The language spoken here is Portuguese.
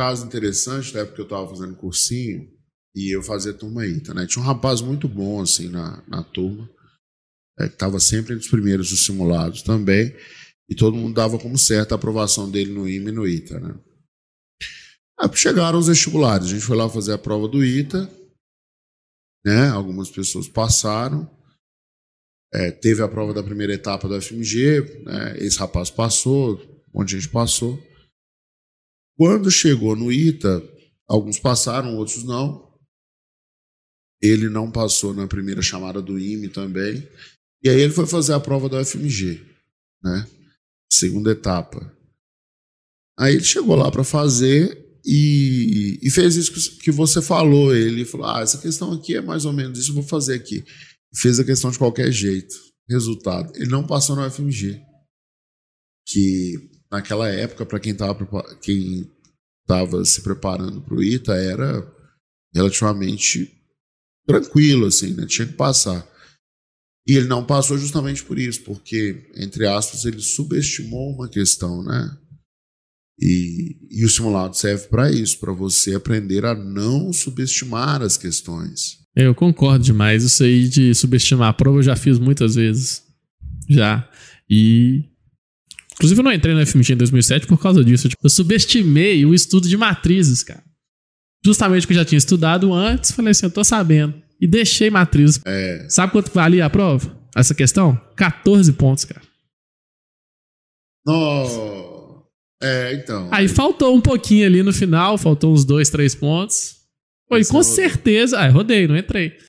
caso interessante, na época que eu estava fazendo cursinho, e eu fazia turma ITA, né? Tinha um rapaz muito bom, assim, na, na turma, é, que estava sempre entre os primeiros dos simulados também, e todo mundo dava como certa a aprovação dele no IME e no ITA, né? Aí chegaram os vestibulares, a gente foi lá fazer a prova do ITA, né? Algumas pessoas passaram, é, teve a prova da primeira etapa do FMG, né? esse rapaz passou, um monte de gente passou. Quando chegou no ITA, alguns passaram, outros não. Ele não passou na primeira chamada do IME também. E aí ele foi fazer a prova do FMG, né? Segunda etapa. Aí ele chegou lá para fazer e, e, fez isso que você falou. Ele falou: Ah, essa questão aqui é mais ou menos isso, eu vou fazer aqui. Fez a questão de qualquer jeito. Resultado: ele não passou no FMG. Que naquela época, para quem estava quem tava se preparando para o ITA, era relativamente tranquilo, assim, né? Tinha que passar. E ele não passou justamente por isso, porque, entre aspas, ele subestimou uma questão, né? E, e o simulado serve para isso, para você aprender a não subestimar as questões. Eu concordo demais. Isso aí de subestimar a prova eu já fiz muitas vezes. Já. E. Inclusive, eu não entrei no FMG em 2007 por causa disso. Tipo, eu subestimei o estudo de matrizes, cara. Justamente porque eu já tinha estudado antes, falei assim, eu tô sabendo. E deixei matrizes. É. Sabe quanto valia a prova? Essa questão? 14 pontos, cara. Nossa. É, então. Aí faltou um pouquinho ali no final, faltou uns dois, três pontos. Foi, com certeza. Ah, rodei, não entrei.